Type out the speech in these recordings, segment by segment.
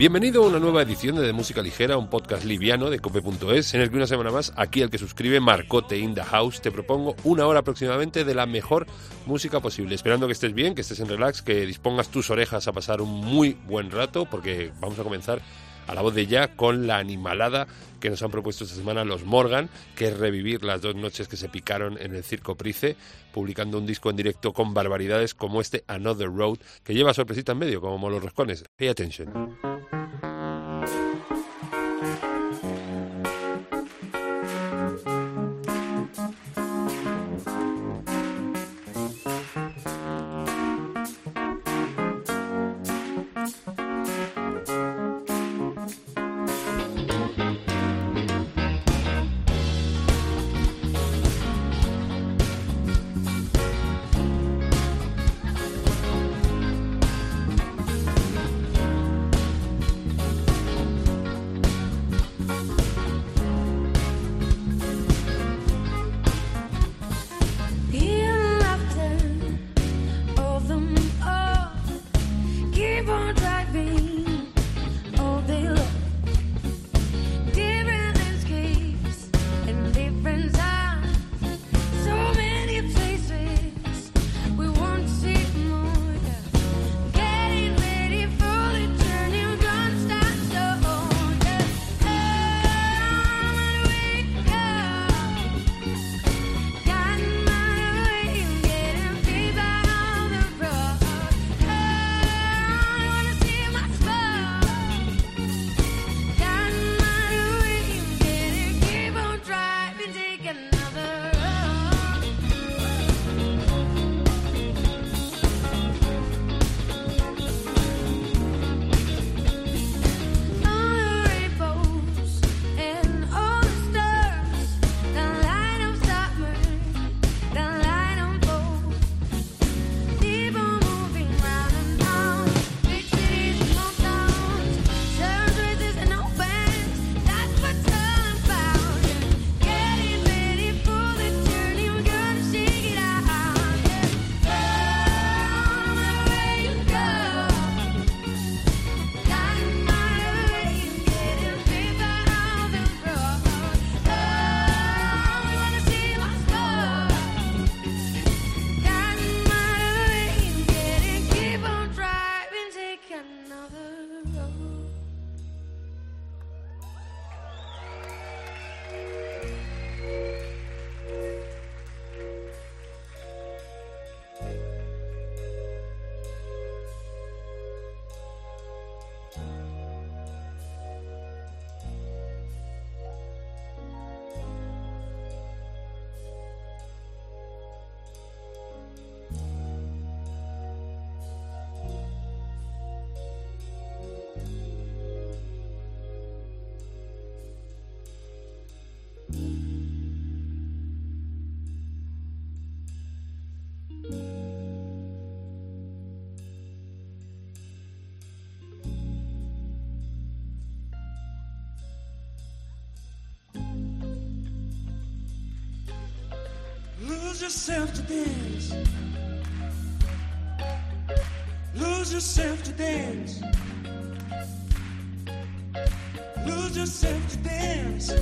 Bienvenido a una nueva edición de, de Música Ligera, un podcast liviano de cope.es, en el que una semana más, aquí el que suscribe, Marcote in the House, te propongo una hora aproximadamente de la mejor música posible. Esperando que estés bien, que estés en relax, que dispongas tus orejas a pasar un muy buen rato, porque vamos a comenzar a la voz de ya con la animalada que nos han propuesto esta semana los Morgan, que es revivir las dos noches que se picaron en el Circo Price, publicando un disco en directo con barbaridades como este Another Road, que lleva sorpresita en medio, como los roscones. Pay attention. Yourself to dance. Lose yourself to dance. Lose yourself to dance.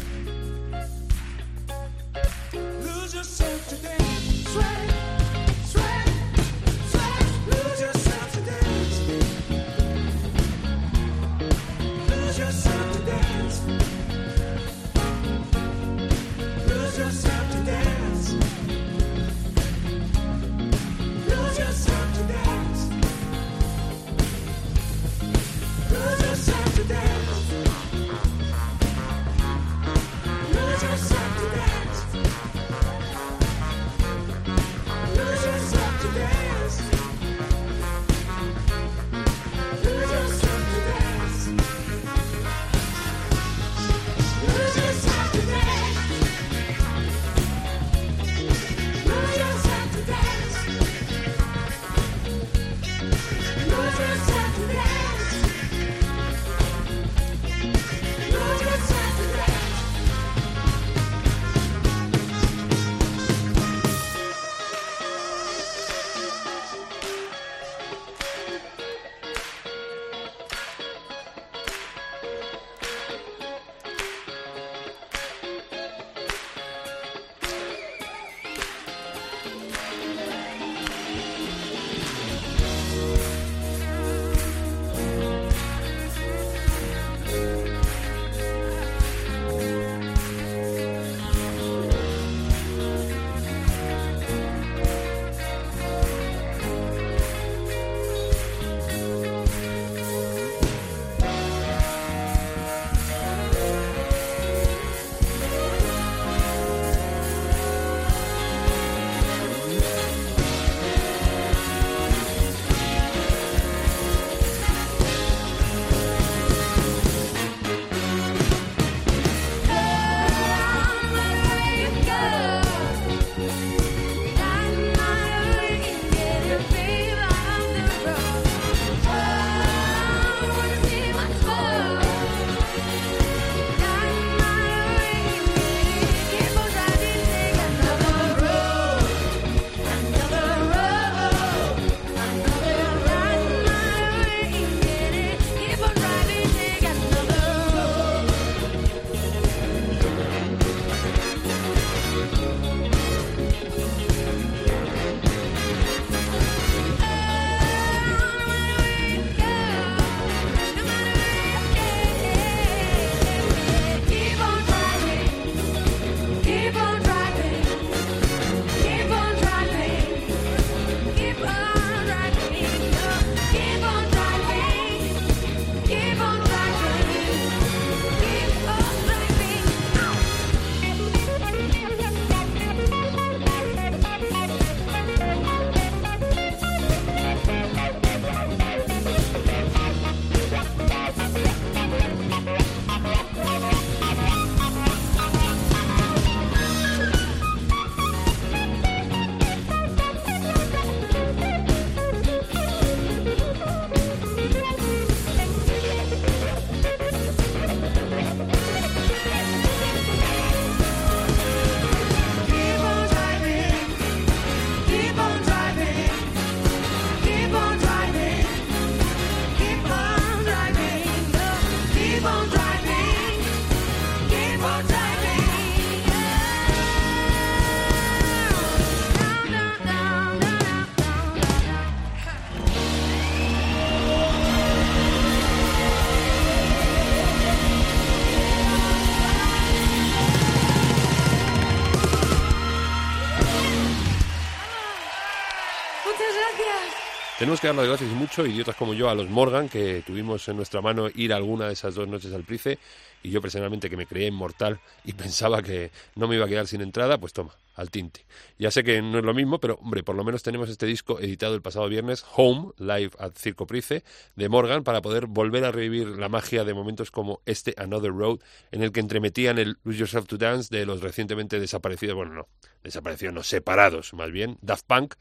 Tenemos que dar las gracias mucho, idiotas como yo, a los Morgan, que tuvimos en nuestra mano ir alguna de esas dos noches al Price, y yo personalmente que me creía inmortal y pensaba que no me iba a quedar sin entrada, pues toma, al tinte. Ya sé que no es lo mismo, pero hombre, por lo menos tenemos este disco editado el pasado viernes, Home, Live at Circo Price, de Morgan, para poder volver a revivir la magia de momentos como este Another Road, en el que entremetían el Lose Yourself to Dance de los recientemente desaparecidos, bueno, no, desaparecidos, no, separados, más bien, Daft Punk,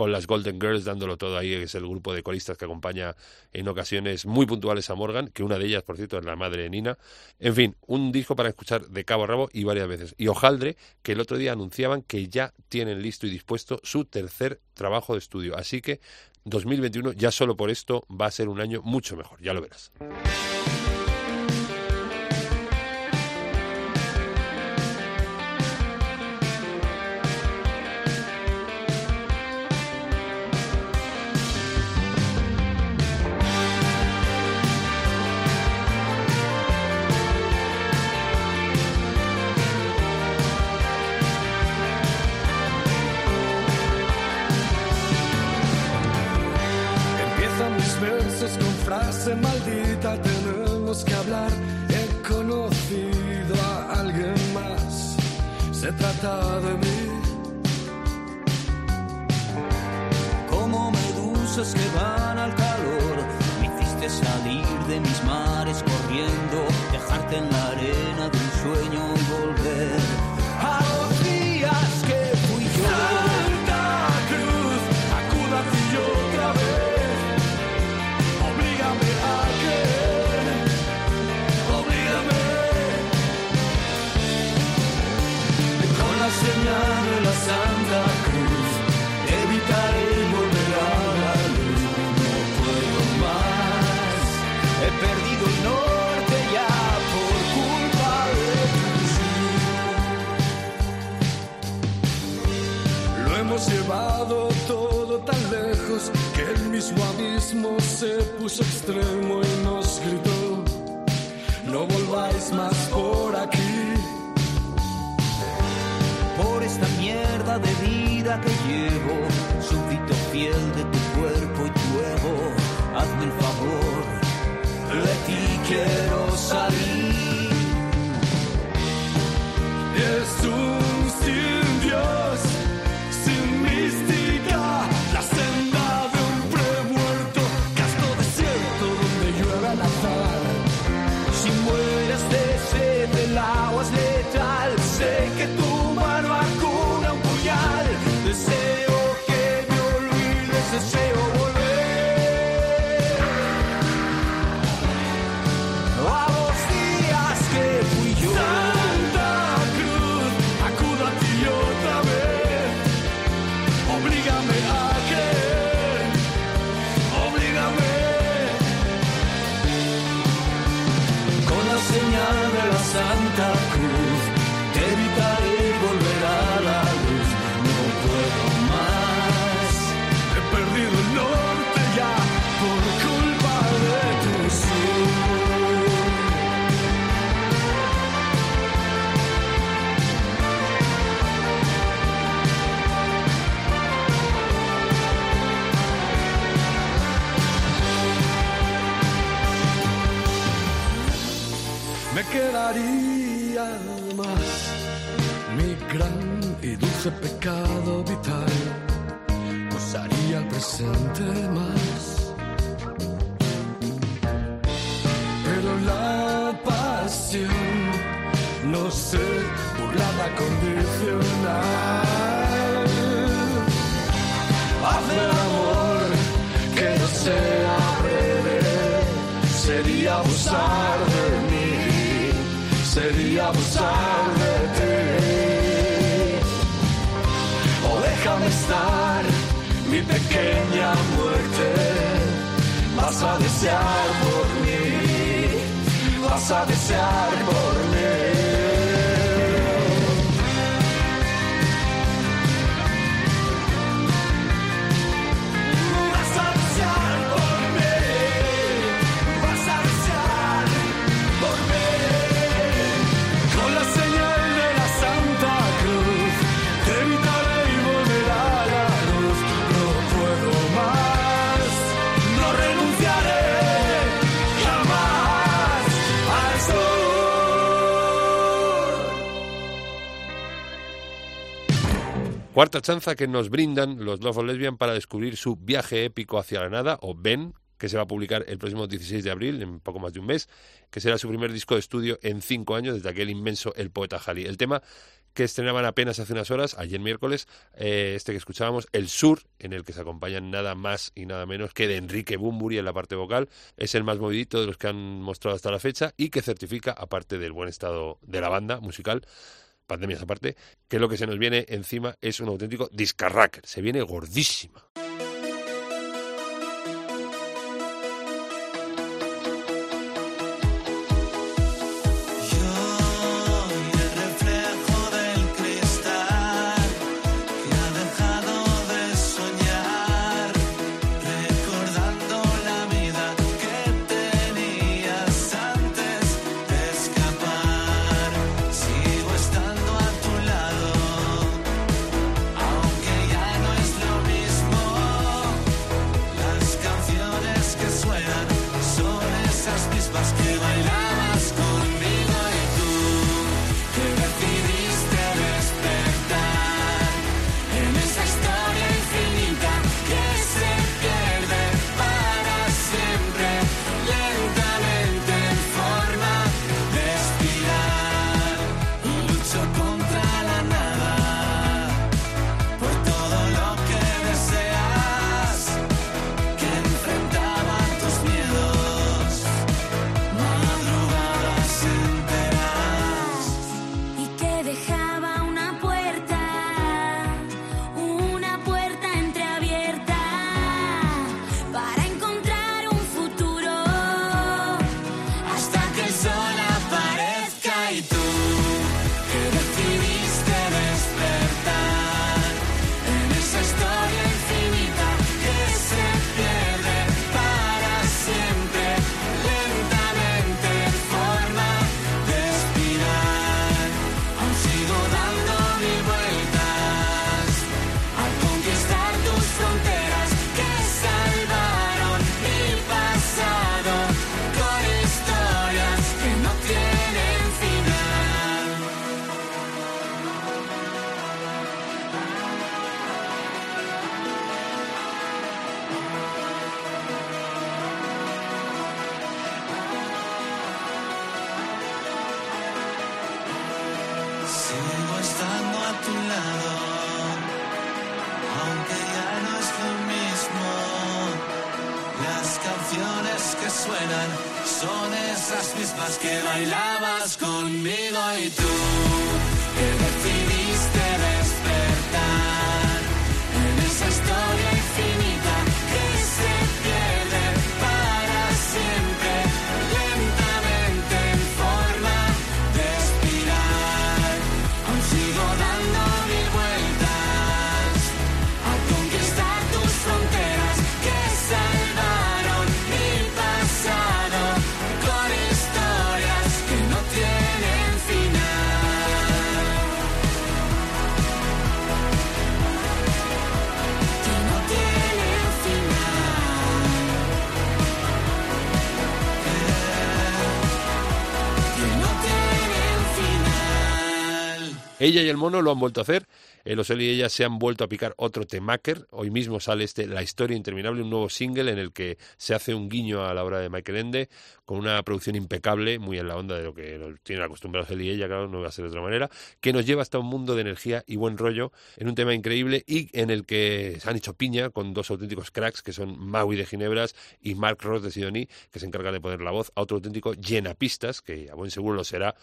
con las Golden Girls dándolo todo ahí, que es el grupo de coristas que acompaña en ocasiones muy puntuales a Morgan, que una de ellas, por cierto, es la madre de Nina. En fin, un disco para escuchar de cabo a rabo y varias veces. Y Ojaldre, que el otro día anunciaban que ya tienen listo y dispuesto su tercer trabajo de estudio. Así que 2021 ya solo por esto va a ser un año mucho mejor, ya lo verás. Se mismo abismo se puso extremo y nos gritó, no volváis más por aquí. por esta mierda de vida que llevo, súbdito fiel de tu cuerpo y tu ego, hazme el favor, de ti quiero salir. Dulce pecado vital. Usaría el presente más. Pero la pasión no se burlada condicional. Hazme el amor que no sea breve, sería abusar de mí, sería abusar de ti. Pequeña muerte, vas a desear por mí, vas a desear por mí. Cuarta chanza que nos brindan los Love Lesbian para descubrir su viaje épico hacia la nada, o Ben, que se va a publicar el próximo 16 de abril, en poco más de un mes, que será su primer disco de estudio en cinco años, desde aquel inmenso El Poeta Jali. El tema que estrenaban apenas hace unas horas, ayer miércoles, eh, este que escuchábamos, El Sur, en el que se acompañan nada más y nada menos que de Enrique Bumburi en la parte vocal, es el más movidito de los que han mostrado hasta la fecha y que certifica, aparte del buen estado de la banda musical, pandemias aparte, que lo que se nos viene encima es un auténtico discarracker, se viene gordísima. Suenan son esas mismas que bailabas conmigo y tú Ella y el mono lo han vuelto a hacer. El Osel y ella se han vuelto a picar otro temaker. Hoy mismo sale este La historia interminable, un nuevo single en el que se hace un guiño a la obra de Michael Ende, con una producción impecable, muy en la onda de lo que nos tienen acostumbrados él y ella, claro, no va a ser de otra manera, que nos lleva hasta un mundo de energía y buen rollo en un tema increíble y en el que se han hecho piña con dos auténticos cracks que son Maui de Ginebras y Mark Ross de Sidoní, que se encargan de poner la voz a otro auténtico llenapistas, que a buen seguro lo será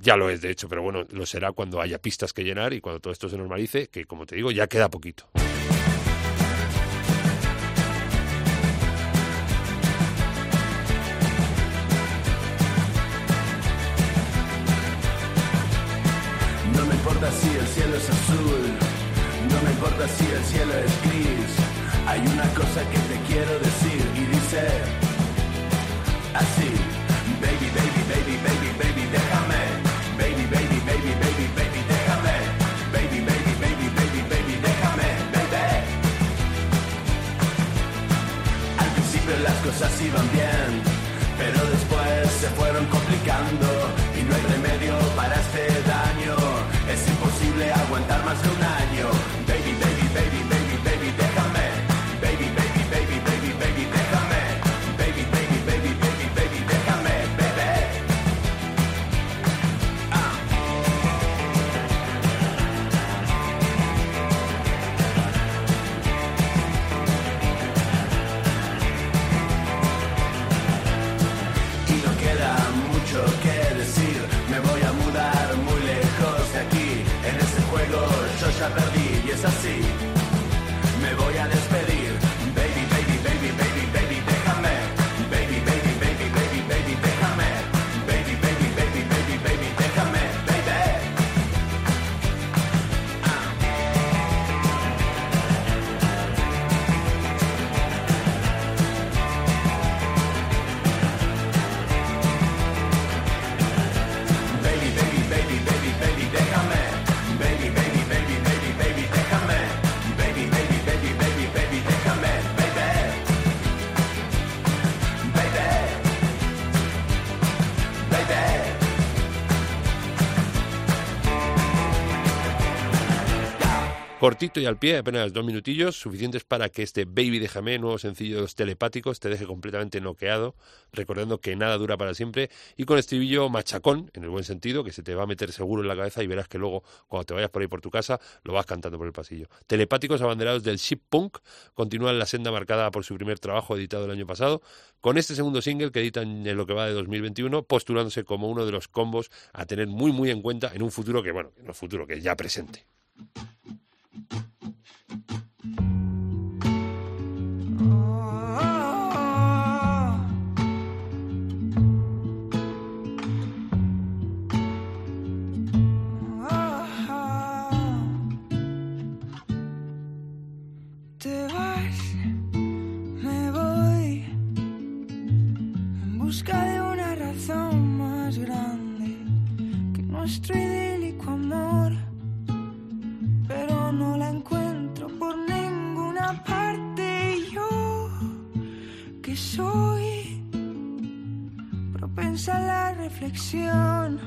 ya lo es, de hecho, pero bueno, lo será cuando haya pistas que llenar y cuando todo esto se normalice, que como te digo, ya queda poquito. No me importa si el cielo es azul, no me importa si el cielo es gris. Hay una cosa que te quiero decir y dice así: Baby, baby, las cosas iban bien, pero después se fueron complicando Cortito y al pie, apenas dos minutillos, suficientes para que este Baby Déjame, nuevo sencillo de los telepáticos, te deje completamente noqueado, recordando que nada dura para siempre, y con estribillo machacón, en el buen sentido, que se te va a meter seguro en la cabeza y verás que luego, cuando te vayas por ahí por tu casa, lo vas cantando por el pasillo. Telepáticos abanderados del Ship Punk continúan la senda marcada por su primer trabajo editado el año pasado, con este segundo single que editan en lo que va de 2021, postulándose como uno de los combos a tener muy muy en cuenta en un futuro que, bueno, no futuro, que ya presente busca de una razón más grande que nuestro No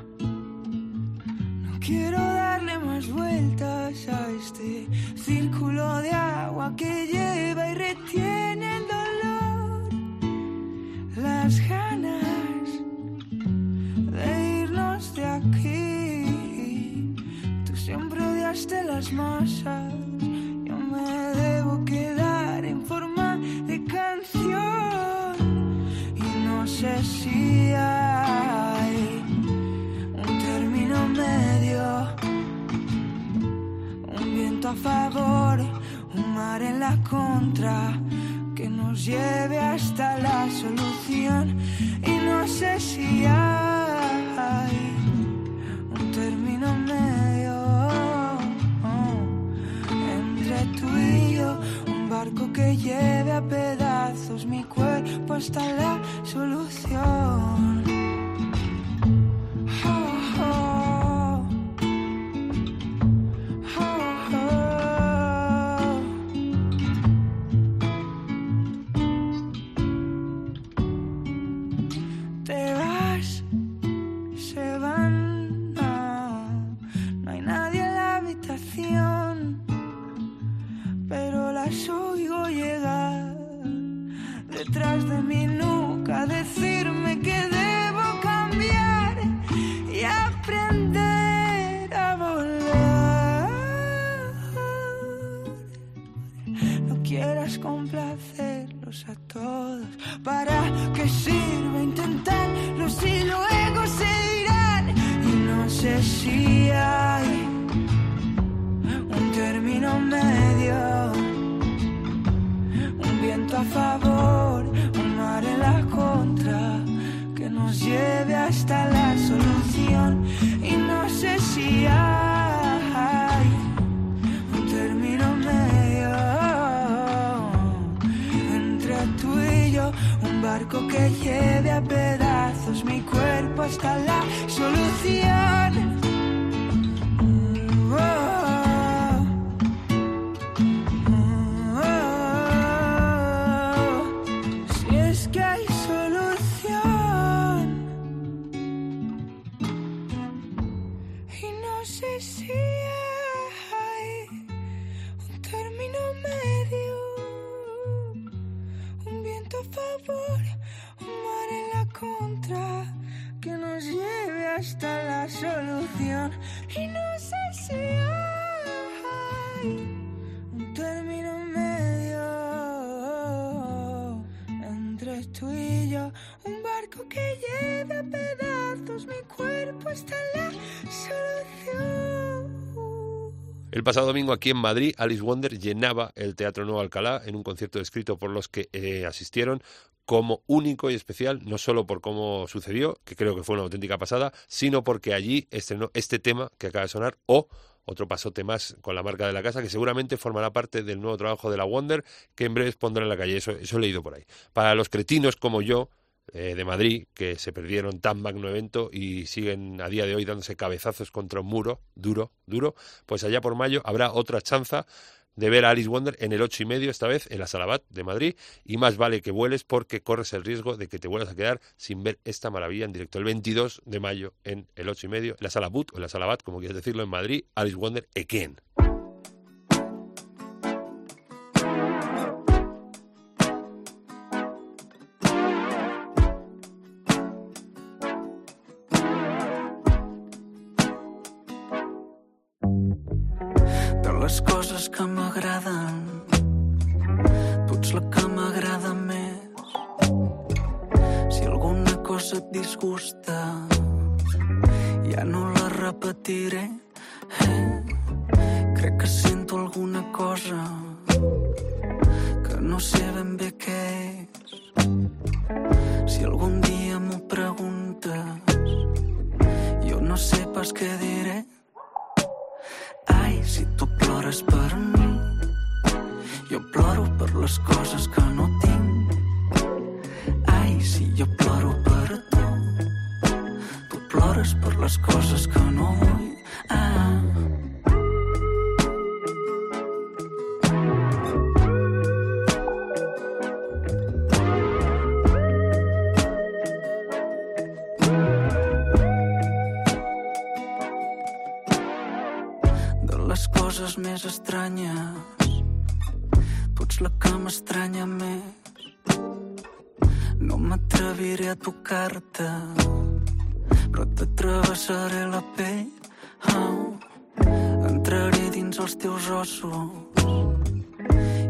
quiero darle más vueltas a este círculo de agua que llega. Pasado domingo aquí en Madrid, Alice Wonder llenaba el Teatro Nuevo Alcalá en un concierto escrito por los que eh, asistieron como único y especial, no solo por cómo sucedió, que creo que fue una auténtica pasada, sino porque allí estrenó este tema que acaba de sonar o otro pasote más con la marca de la casa que seguramente formará parte del nuevo trabajo de la Wonder que en breve pondrá en la calle. Eso, eso he leído por ahí. Para los cretinos como yo, eh, de Madrid, que se perdieron tan magno evento y siguen a día de hoy dándose cabezazos contra un muro, duro, duro, pues allá por mayo habrá otra chanza de ver a Alice Wonder en el ocho y medio, esta vez en la Salabat de Madrid, y más vale que vueles porque corres el riesgo de que te vuelvas a quedar sin ver esta maravilla en directo. El 22 de mayo en el ocho y medio, en la Salabut o en la Salabat, como quieras decirlo, en Madrid, Alice Wonder again. Què és. Si algun dia m'ho preguntes, jo no sé pas què diré. Ai, si tu plores per mi, jo ploro per les coses que no tinc. Ai, si jo ploro per tu, tu plores per les coses que no vull. Ah. Més estranyes, ets la que m'estranya més. No m'atreviré a tocar-te, però t'atravessaré la pell. Oh. Entraré dins els teus ossos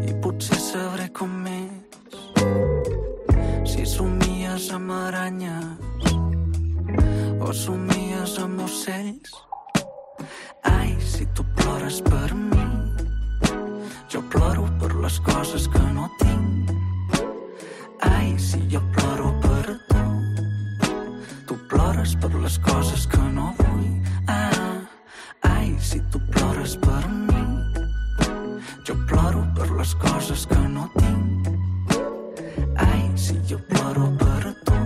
i potser sabré com és. Si somies amb aranyes o somies amb ocells, Ai, si tu plores per mi, jo ploro per les coses que no tinc. Ai, si jo ploro per tu, tu plores per les coses que no vull. Ah, ai, si tu plores per mi, jo ploro per les coses que no tinc. Ai, si jo ploro per tu,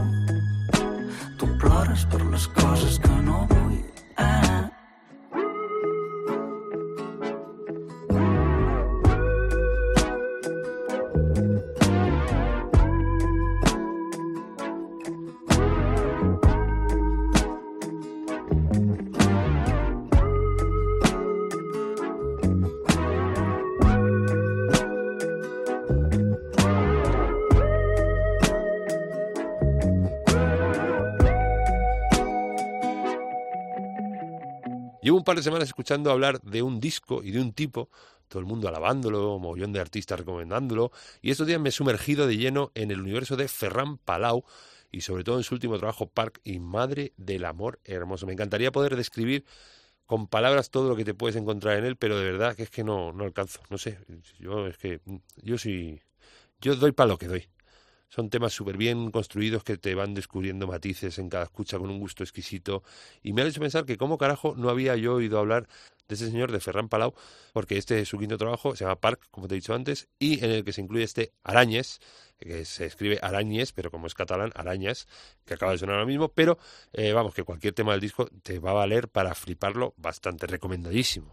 tu plores per les coses que no vull. Ah, semanas escuchando hablar de un disco y de un tipo, todo el mundo alabándolo, mogollón de artistas recomendándolo, y estos días me he sumergido de lleno en el universo de Ferran Palau y sobre todo en su último trabajo Park y Madre del Amor Hermoso. Me encantaría poder describir con palabras todo lo que te puedes encontrar en él, pero de verdad que es que no, no alcanzo, no sé, yo es que yo sí, yo doy para lo que doy. Son temas súper bien construidos que te van descubriendo matices en cada escucha con un gusto exquisito. Y me ha hecho pensar que cómo carajo no había yo oído hablar de ese señor de Ferran Palau, porque este es su quinto trabajo, se llama Park, como te he dicho antes, y en el que se incluye este Arañez, que se escribe Arañez, pero como es catalán, Arañas, que acaba de sonar ahora mismo, pero eh, vamos, que cualquier tema del disco te va a valer para fliparlo bastante recomendadísimo.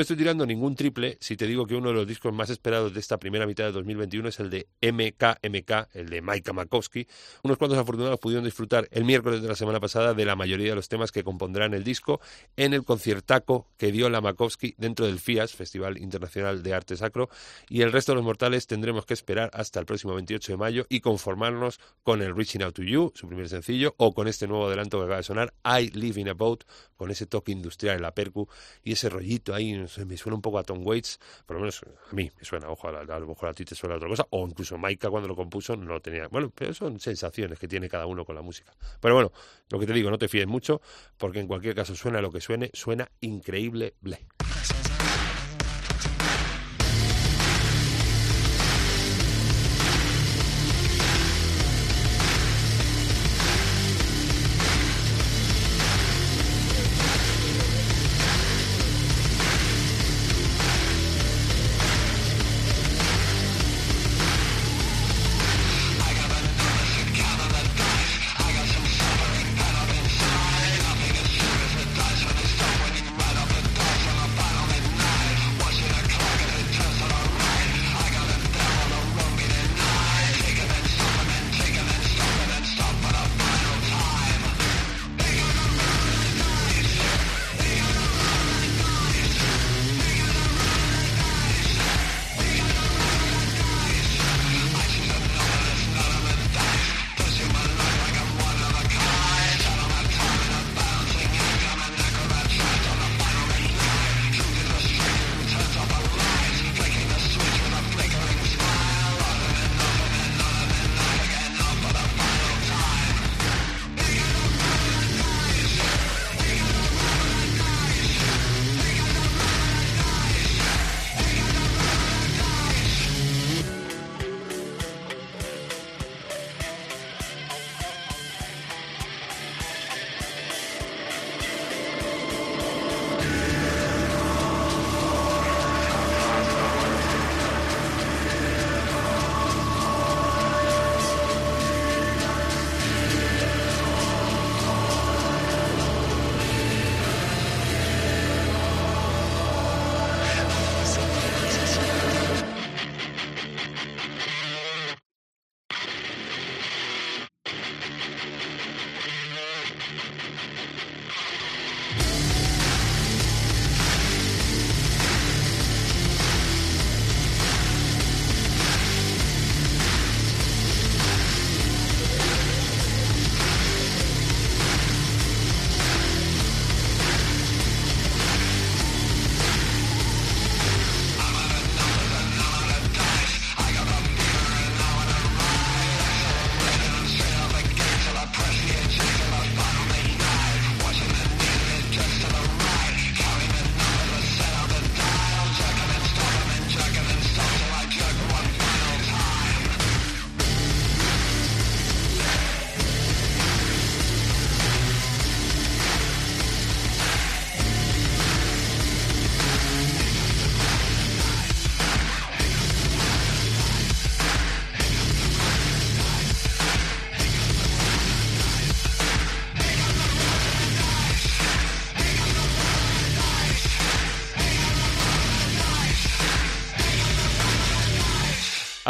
Me estoy tirando ningún triple si te digo que uno de los discos más esperados de esta primera mitad de 2021 es el de MKMK, el de Maika Makowski. Unos cuantos afortunados pudieron disfrutar el miércoles de la semana pasada de la mayoría de los temas que compondrán el disco en el conciertaco que dio la Makowski dentro del FIAS, Festival Internacional de Arte Sacro, y el resto de los mortales tendremos que esperar hasta el próximo 28 de mayo y conformarnos con el Reaching Out to You, su primer sencillo, o con este nuevo adelanto que acaba de sonar, I Live in a Boat, con ese toque industrial en la percu y ese rollito ahí, me suena un poco a Tom Waits, por lo menos a mí me suena, ojo, a, la- a lo mejor a ti te suena otra cosa, o incluso Maika cuando lo compuso no lo tenía. Bueno, pero son sensaciones que tiene cada uno con la música. Pero bueno, lo que te digo, no te fíes mucho, porque en cualquier caso suena lo que suene, suena increíble. ble.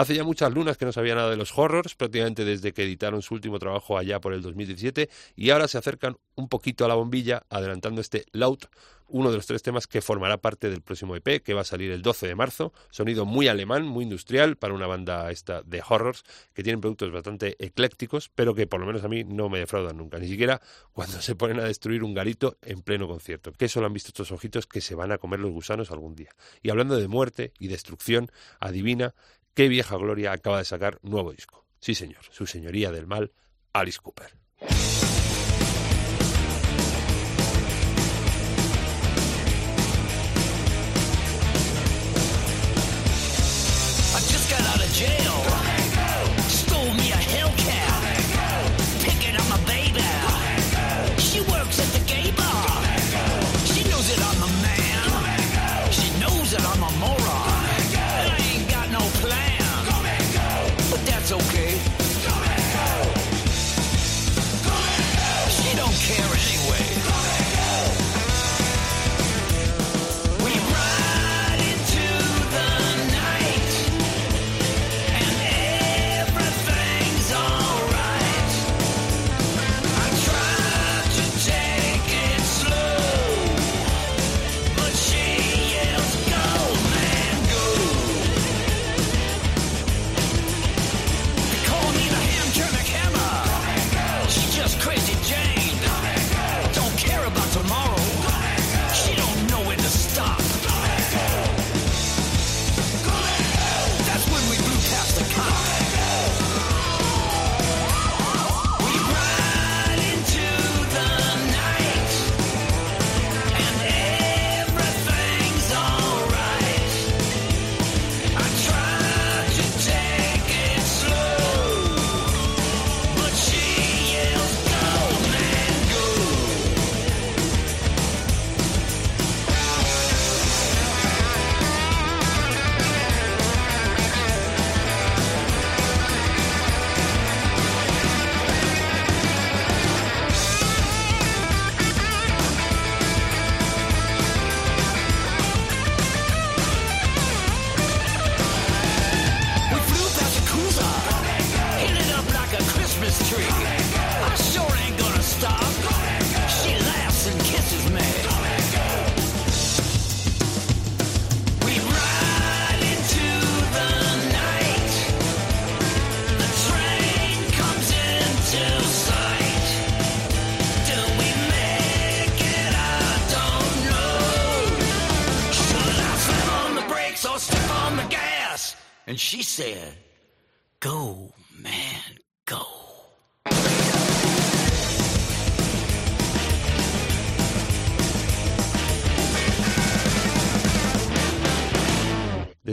Hace ya muchas lunas que no sabía nada de los horrors, prácticamente desde que editaron su último trabajo allá por el 2017, y ahora se acercan un poquito a la bombilla, adelantando este Loud, uno de los tres temas que formará parte del próximo EP, que va a salir el 12 de marzo. Sonido muy alemán, muy industrial, para una banda esta de horrors, que tienen productos bastante eclécticos, pero que por lo menos a mí no me defraudan nunca, ni siquiera cuando se ponen a destruir un garito en pleno concierto. Que eso lo han visto estos ojitos que se van a comer los gusanos algún día. Y hablando de muerte y destrucción, adivina qué vieja gloria acaba de sacar nuevo disco. Sí, señor, su señoría del mal, Alice Cooper.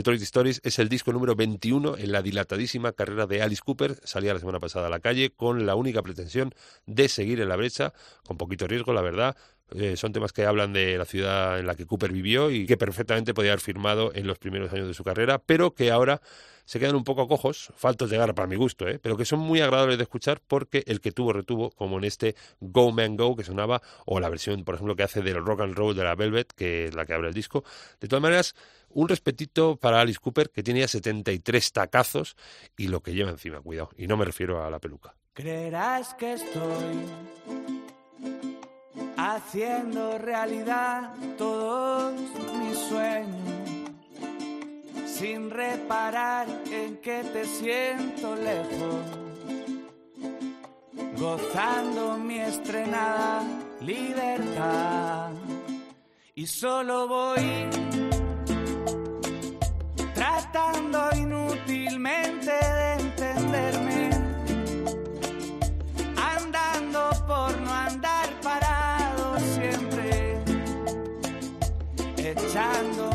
Detroit Stories es el disco número 21 en la dilatadísima carrera de Alice Cooper. Salía la semana pasada a la calle con la única pretensión de seguir en la brecha, con poquito riesgo, la verdad. Eh, son temas que hablan de la ciudad en la que Cooper vivió y que perfectamente podía haber firmado en los primeros años de su carrera, pero que ahora se quedan un poco cojos, faltos de garra para mi gusto, ¿eh? pero que son muy agradables de escuchar porque el que tuvo retuvo, como en este Go Man Go que sonaba, o la versión, por ejemplo, que hace del rock and roll de la Velvet, que es la que abre el disco. De todas maneras, un respetito para Alice Cooper, que tenía 73 tacazos y lo que lleva encima, cuidado. Y no me refiero a la peluca. Creerás que estoy haciendo realidad todos mis sueños, sin reparar en que te siento lejos, gozando mi estrenada libertad. Y solo voy echándome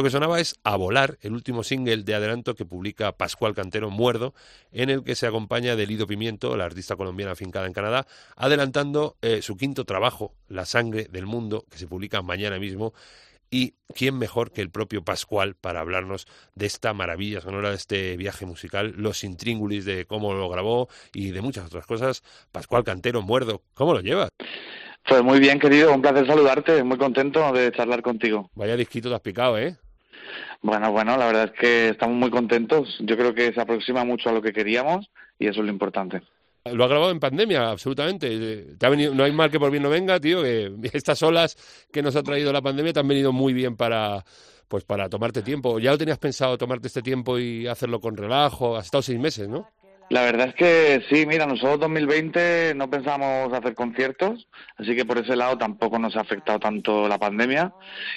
Esto que sonaba es A Volar, el último single de adelanto que publica Pascual Cantero Muerdo, en el que se acompaña de Lido Pimiento, la artista colombiana afincada en Canadá, adelantando eh, su quinto trabajo, La sangre del mundo, que se publica mañana mismo. Y quién mejor que el propio Pascual para hablarnos de esta maravilla sonora, de este viaje musical, los intríngulis de cómo lo grabó y de muchas otras cosas. Pascual Cantero Muerdo, ¿cómo lo llevas? Pues muy bien, querido, un placer saludarte, muy contento de charlar contigo. Vaya disquito te has picado, ¿eh? Bueno, bueno, la verdad es que estamos muy contentos. Yo creo que se aproxima mucho a lo que queríamos y eso es lo importante. Lo ha grabado en pandemia, absolutamente. Te ha venido, no hay mal que por bien no venga, tío, que estas olas que nos ha traído la pandemia te han venido muy bien para pues para tomarte tiempo. ¿Ya lo tenías pensado tomarte este tiempo y hacerlo con relajo? Has estado seis meses, ¿no? La verdad es que sí, mira, nosotros 2020 no pensábamos hacer conciertos, así que por ese lado tampoco nos ha afectado tanto la pandemia.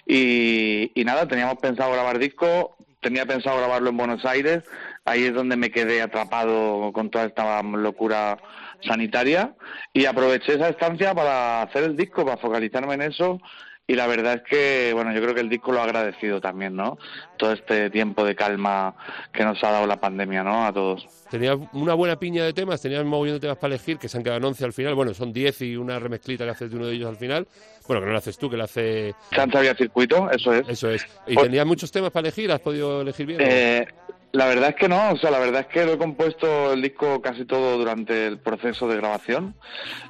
Y, y nada, teníamos pensado grabar disco, tenía pensado grabarlo en Buenos Aires, ahí es donde me quedé atrapado con toda esta locura sanitaria y aproveché esa estancia para hacer el disco, para focalizarme en eso y la verdad es que, bueno, yo creo que el disco lo ha agradecido también, ¿no? Todo este tiempo de calma que nos ha dado la pandemia, ¿no? A todos. Tenías una buena piña de temas, tenías un montón de temas para elegir, que se han quedado en 11 al final. Bueno, son 10 y una remezclita que haces de uno de ellos al final. Bueno, que no lo haces tú, que lo hace... Chanza vía circuito, eso es. Eso es. ¿Y Pues- tenías muchos temas para elegir? ¿Has podido elegir bien? Eh, la verdad es que no, o sea, la verdad es que lo he compuesto el disco casi todo durante el proceso de grabación,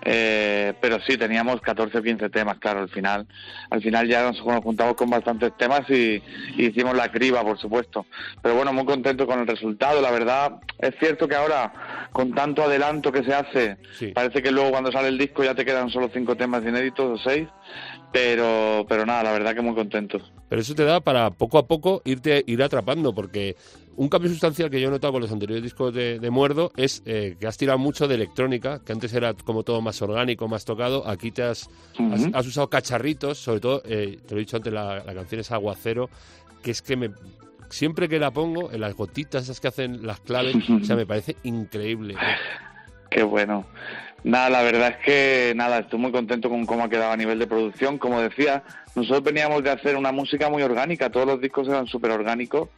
eh, pero sí, teníamos 14 o 15 temas, claro, al final. Al final ya nos, nos juntamos con bastantes temas y, y hicimos la criba, por supuesto. Pero bueno, muy contento con el resultado, la verdad. Es cierto que ahora, con tanto adelanto que se hace, parece que luego cuando sale el disco ya te quedan solo cinco temas inéditos o seis, pero, pero nada, la verdad que muy contentos. Pero eso te da para poco a poco irte ir atrapando, porque un cambio sustancial que yo he notado con los anteriores discos de, de Muerdo es eh, que has tirado mucho de electrónica, que antes era como todo más orgánico, más tocado. Aquí te has, has, usado cacharritos, sobre todo, eh, te lo he dicho antes, la, la canción es Aguacero, que es que me siempre que la pongo, en las gotitas esas que hacen las claves, o sea, me parece increíble. Qué bueno. Nada, la verdad es que nada, estoy muy contento con cómo ha quedado a nivel de producción. Como decía, nosotros veníamos de hacer una música muy orgánica, todos los discos eran súper orgánicos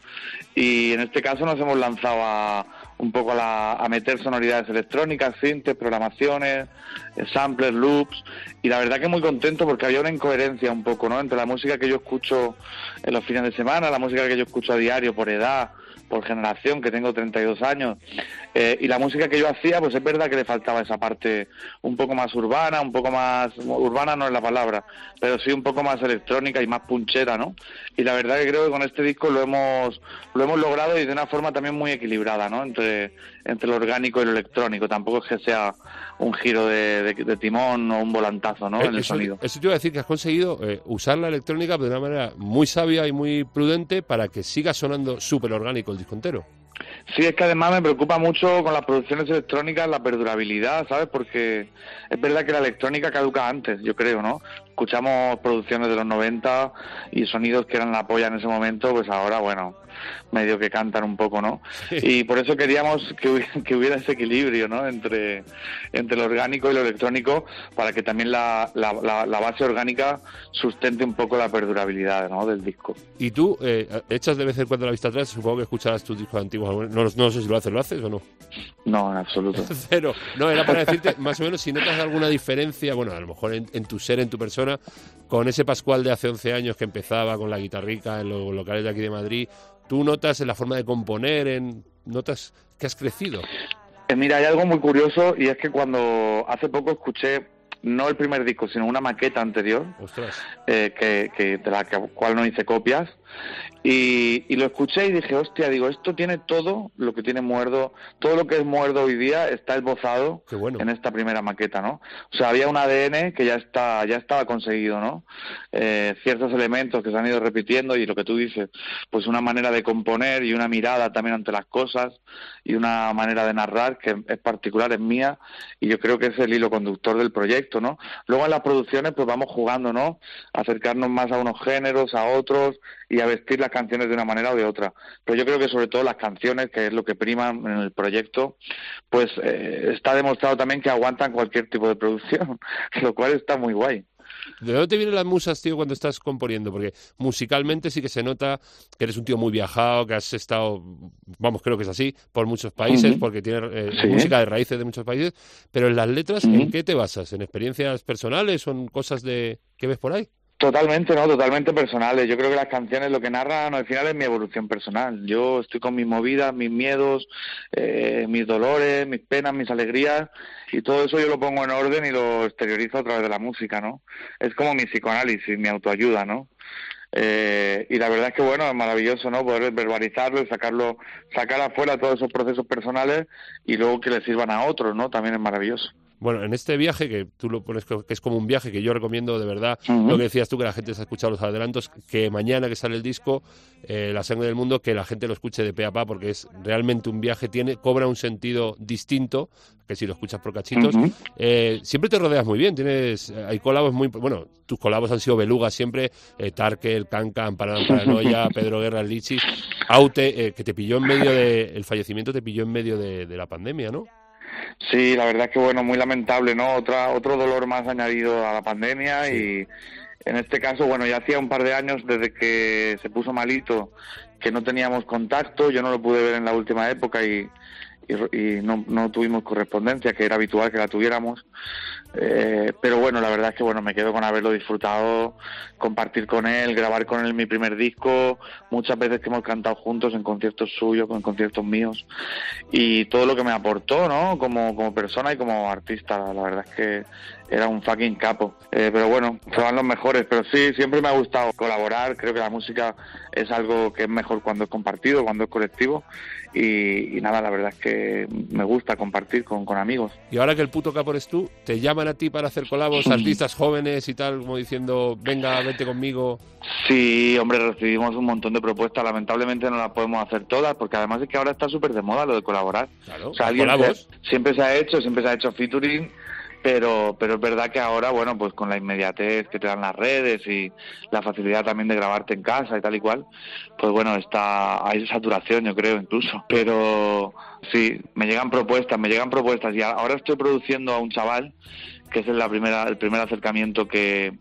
y en este caso nos hemos lanzado a un poco a, la- a meter sonoridades electrónicas, sintes, programaciones, eh, samplers, loops y la verdad que muy contento porque había una incoherencia un poco, ¿no? Entre la música que yo escucho en los fines de semana, la música que yo escucho a diario por edad, por generación, que tengo 32 años, eh, y la música que yo hacía, pues es verdad que le faltaba esa parte un poco más urbana, un poco más, urbana no es la palabra, pero sí un poco más electrónica y más punchera, ¿no? Y la verdad que creo que con este disco lo hemos, lo hemos logrado y de una forma también muy equilibrada, ¿no? Entre, entre lo orgánico y lo electrónico, tampoco es que sea un giro de, de- de timón o un volantazo, ¿no? Eh, en el eso, sonido. eso te iba a decir que has conseguido eh, usar la electrónica de una manera muy sabia y muy prudente para que siga sonando súper orgánico el disco entero. Sí, es que además me preocupa mucho con las producciones electrónicas la perdurabilidad, ¿sabes? Porque es verdad que la electrónica caduca antes, yo creo, ¿no? Escuchamos producciones de los 90 y sonidos que eran la polla en ese momento, pues ahora, bueno, medio que cantan un poco, ¿no? Y por eso queríamos que hubiera, que hubiera ese equilibrio, ¿no? Entre, entre lo orgánico y lo electrónico para que también la, la, la- la base orgánica sustente un poco la perdurabilidad, ¿no? Del disco. Y tú eh, echas de vez en cuando la vista atrás, supongo que escucharás tus discos antiguos. No, no sé si lo haces, ¿lo haces o no? No, en absoluto. Cero. No, era para decirte más o menos si notas alguna diferencia, bueno, a lo mejor en, en tu ser, en tu persona, con ese Pascual de hace 11 años que empezaba con la guitarrica en los locales de aquí de Madrid. ¿Tú notas en la forma de componer, en notas que has crecido? Eh, Mira, hay algo muy curioso y es que cuando hace poco escuché no el primer disco, sino una maqueta anterior, eh, que, que de la que- cual no hice copias, y, y lo escuché y dije, hostia, digo, esto tiene todo lo que tiene Muerdo, todo lo que es Muerdo hoy día está esbozado bueno. en esta primera maqueta, ¿no? O sea, había un ADN que ya está, ya estaba conseguido, ¿no? Eh, ciertos elementos que se han ido repitiendo y lo que tú dices, pues una manera de componer y una mirada también ante las cosas y una manera de narrar que es particular, es mía y yo creo que es el hilo conductor del proyecto, ¿no? Luego en las producciones pues vamos jugando, ¿no? Acercarnos más a unos géneros, a otros y a vestir las canciones de una manera o de otra. Pero yo creo que sobre todo las canciones, que es lo que prima en el proyecto, pues eh, está demostrado también que aguantan cualquier tipo de producción, lo cual está muy guay. ¿De dónde te vienen las musas, tío, cuando estás componiendo? Porque musicalmente sí que se nota que eres un tío muy viajado, que has estado, vamos, creo que es así, por muchos países, porque tienes eh, Sí. música de raíces de muchos países, pero en las letras. ¿en qué te basas? ¿En experiencias personales o en cosas de que ves por ahí? Totalmente, ¿no? Totalmente personales. Yo creo que las canciones lo que narran al final es mi evolución personal. Yo estoy con mis movidas, mis miedos, eh, mis dolores, mis penas, mis alegrías y todo eso yo lo pongo en orden y lo exteriorizo a través de la música, ¿no? Es como mi psicoanálisis, mi autoayuda, ¿no? Eh, y la verdad es que bueno, es maravilloso, ¿no? Poder verbalizarlo y sacarlo, sacar afuera todos esos procesos personales y luego que le sirvan a otros, ¿no? También es maravilloso. Bueno, en este viaje, que tú lo pones que es como un viaje, que yo recomiendo de verdad, lo que decías tú, que la gente se ha escuchado los adelantos, que mañana que sale el disco, eh, La sangre del mundo, que la gente lo escuche de pe a pa, porque es realmente un viaje, tiene cobra un sentido distinto que si lo escuchas por cachitos. Eh, siempre te rodeas muy bien, tienes hay colabos muy... Bueno, tus colabos han sido belugas siempre, eh, Tarkel, Cancan, Paranoia, Paranoia, Pedro Guerra, Lichis, Aute, eh, que te pilló en medio de... El fallecimiento te pilló en medio de, de la pandemia, ¿no? Sí, la verdad es que bueno, muy lamentable, ¿no? Otra, otro dolor más añadido a la pandemia y en este caso, bueno, ya hacía un par de años desde que se puso malito que no teníamos contacto, yo no lo pude ver en la última época y, y, y no, no tuvimos correspondencia, que era habitual que la tuviéramos. Eh, pero bueno, la verdad es que bueno, me quedo con haberlo disfrutado, compartir con él, grabar con él mi primer disco, muchas veces que hemos cantado juntos en conciertos suyos, en conciertos míos, y todo lo que me aportó, ¿no? Como, como persona y como artista, la verdad es que era un fucking capo. Eh, pero bueno, fueron los mejores, pero sí, siempre me ha gustado colaborar, creo que la música es algo que es mejor cuando es compartido, cuando es colectivo, y, nada, la verdad es que me gusta compartir con, con amigos. Y ahora que el puto capo eres tú, te llaman a ti para hacer colabos, artistas jóvenes y tal, como diciendo, venga, vete conmigo. Sí, hombre, recibimos un montón de propuestas. Lamentablemente no las podemos hacer todas, porque además es que ahora está súper de moda lo de colaborar. Claro, o sea, los alguien colabos. se- siempre se ha hecho, siempre se ha hecho featuring, pero, pero es verdad que ahora, bueno, pues con la inmediatez que te dan las redes y la facilidad también de grabarte en casa y tal y cual, pues bueno, está hay saturación, yo creo, incluso. Pero sí, me llegan propuestas, me llegan propuestas y ahora estoy produciendo a un chaval que es la primera, el primer acercamiento que,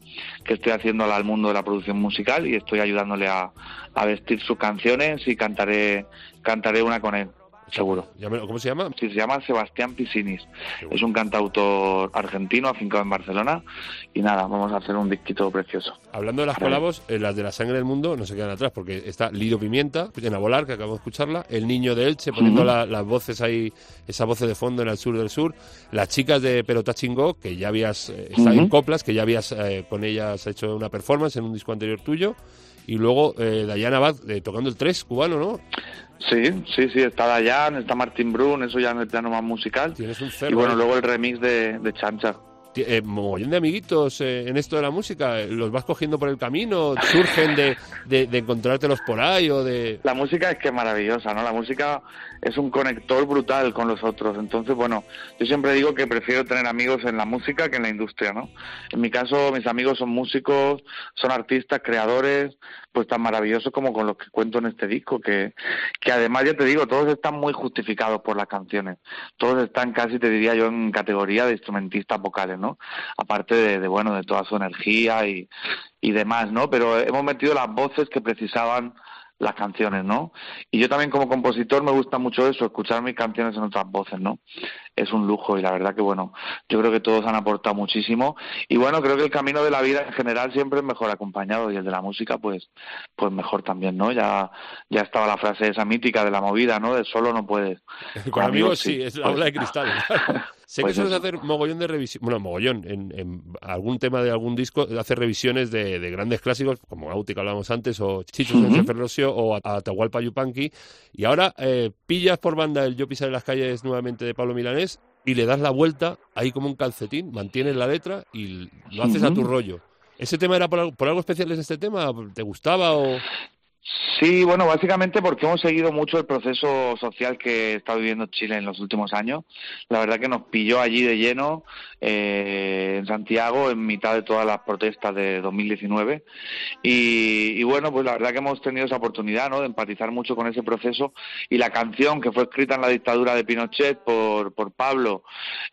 estoy haciendo al- al mundo de la producción musical y estoy ayudándole a, a vestir sus canciones y cantaré, cantaré una con él, seguro. ¿Cómo se llama? Sí, se llama Sebastián Pisinis. Es un cantautor argentino afincado en Barcelona y nada, vamos a hacer un disquito precioso. Hablando de las colabos, eh, las de la sangre del mundo no se quedan atrás, porque está Lido Pimienta, en A Volar, que acabamos de escucharla, El Niño de Elche, poniendo la- las voces ahí, esas voces de fondo en el sur del sur, las chicas de Pelota Chingó, que ya habías eh, estado en. Coplas, que ya habías eh, con ellas hecho una performance en un disco anterior tuyo, y luego eh, Dayana Abad eh, tocando el 3 cubano, ¿no? Sí, sí, sí, está Dayan, está Martín Brun, eso ya en el plano más musical. Tienes un Y cerro bueno, ahí. luego el remix de, de Chancha. Eh, mogollón de amiguitos eh, en esto de la música, los vas cogiendo por el camino, surgen de, de, de encontrártelos por ahí o de... La música es que es maravillosa, ¿no? La música es un conector brutal con los otros. Entonces, bueno, yo siempre digo que prefiero tener amigos en la música que en la industria, ¿no? En mi caso, mis amigos son músicos, son artistas, creadores, pues tan maravillosos como con los que cuento en este disco, que, que además, ya te digo, todos están muy justificados por las canciones. Todos están casi, te diría yo, en categoría de instrumentistas vocales, ¿no? Aparte de, de, bueno, de toda su energía y, y demás, ¿no? Pero hemos metido las voces que precisaban las canciones, ¿no? Y yo también como compositor me gusta mucho eso, escuchar mis canciones en otras voces, ¿no? Es un lujo y la verdad que bueno, yo creo que todos han aportado muchísimo y bueno, creo que el camino de la vida en general siempre es mejor acompañado y el de la música pues pues mejor también, ¿no? Ya ya estaba la frase esa mítica de la movida, ¿no? De solo no puedes. Con amigos sí, es la bola de cristal. sé Pues que sueles hacer mogollón de revisión, bueno, mogollón, en, en algún tema de algún disco, hacer revisiones de, de grandes clásicos, como Auti que hablábamos antes, o Chicho Ujú. uh Ferrosio, o Atahualpa Yupanqui, y ahora eh, pillas por banda el Yo pisaré las calles nuevamente de Pablo Milanés y le das la vuelta ahí como un calcetín, mantienes la letra y lo haces a tu rollo. ¿Ese tema era por algo, por algo especial es este tema? ¿Te gustaba o...? Sí, bueno, básicamente porque hemos seguido mucho el proceso social que está viviendo Chile en los últimos años. La verdad que nos pilló allí de lleno eh, en Santiago en mitad de todas las protestas de 2019 y, y bueno, pues la verdad que hemos tenido esa oportunidad, ¿no? De empatizar mucho con ese proceso y la canción que fue escrita en la dictadura de Pinochet por, por Pablo